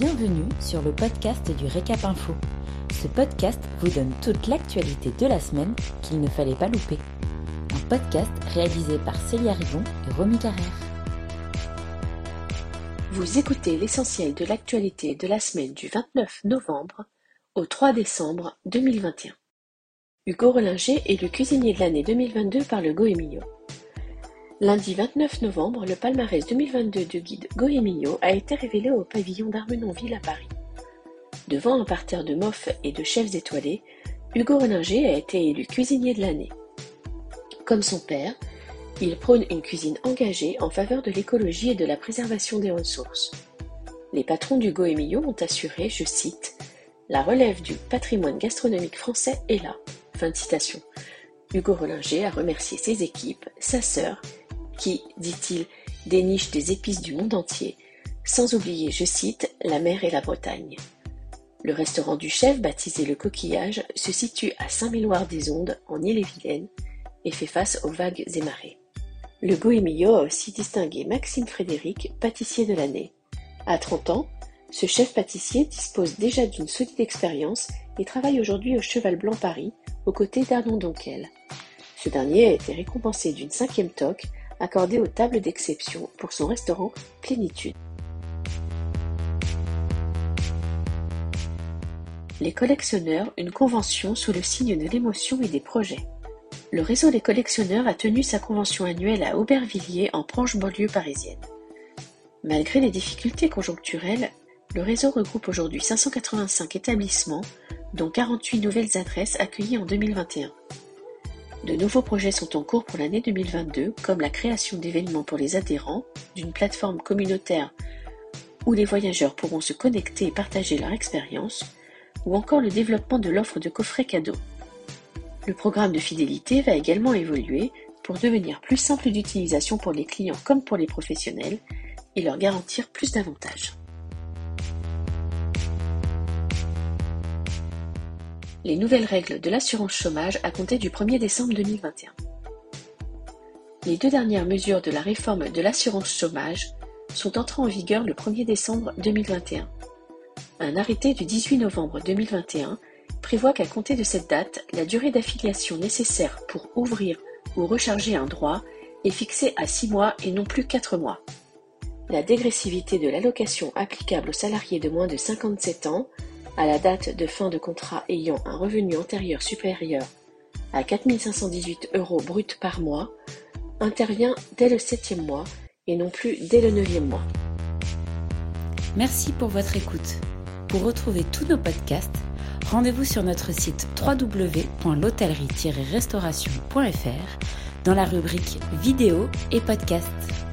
Bienvenue sur le podcast du Récap Info. Ce podcast vous donne toute l'actualité de la semaine qu'il ne fallait pas louper. Un podcast réalisé par Célia Rivon et Romy Carrère. Vous écoutez l'essentiel de l'actualité de la semaine du 29 novembre au 3 décembre 2021. Hugo Rollinger est le cuisinier de l'année 2022 par le Goemio. Lundi 29 novembre, le palmarès 2022 du guide Goemio a été révélé au pavillon d'Armenonville à Paris. Devant un parterre de mofs et de chefs étoilés, Hugo Rollinger a été élu cuisinier de l'année. Comme son père, il prône une cuisine engagée en faveur de l'écologie et de la préservation des ressources. Les patrons du Goemio ont assuré, je cite, La relève du patrimoine gastronomique français est là. Hugo Rollinger a remercié ses équipes, sa sœur qui, dit-il, déniche des épices du monde entier, sans oublier, je cite, la mer et la Bretagne. Le restaurant du chef, baptisé Le Coquillage, se situe à Saint-Méloire-des-Ondes, en Ille-et-Vilaine, et fait face aux vagues et marées. Le Goemio a aussi distingué Maxime Frédéric, pâtissier de l'année. À 30 ans, ce chef pâtissier dispose déjà d'une solide expérience et travaille aujourd'hui au Cheval Blanc Paris, aux côtés d'Arnon Donquel. Ce dernier a été récompensé d'une cinquième toque accordé aux tables d'exception pour son restaurant Plénitude. Les collectionneurs, une convention sous le signe de l'émotion et des projets. Le réseau des collectionneurs a tenu sa convention annuelle à Aubervilliers en proche banlieue parisienne. Malgré les difficultés conjoncturelles, le réseau regroupe aujourd'hui 585 établissements, dont 48 nouvelles adresses accueillies en 2021. De nouveaux projets sont en cours pour l'année 2022, comme la création d'événements pour les adhérents, d'une plateforme communautaire où les voyageurs pourront se connecter et partager leur expérience, ou encore le développement de l'offre de coffrets cadeaux. Le programme de fidélité va également évoluer pour devenir plus simple d'utilisation pour les clients comme pour les professionnels et leur garantir plus d'avantages. Les nouvelles règles de l'assurance chômage à compter du 1er décembre 2021. Les deux dernières mesures de la réforme de l'assurance chômage sont entrées en vigueur le 1er décembre 2021. Un arrêté du 18 novembre 2021 prévoit qu'à compter de cette date, la durée d'affiliation nécessaire pour ouvrir ou recharger un droit est fixée à 6 mois et non plus 4 mois. La dégressivité de l'allocation applicable aux salariés de moins de 57 ans à la date de fin de contrat ayant un revenu antérieur supérieur à 4 518 euros brut par mois intervient dès le septième mois et non plus dès le neuvième mois. Merci pour votre écoute. Pour retrouver tous nos podcasts, rendez-vous sur notre site www.l'hôtellerie-restauration.fr dans la rubrique vidéo et podcasts.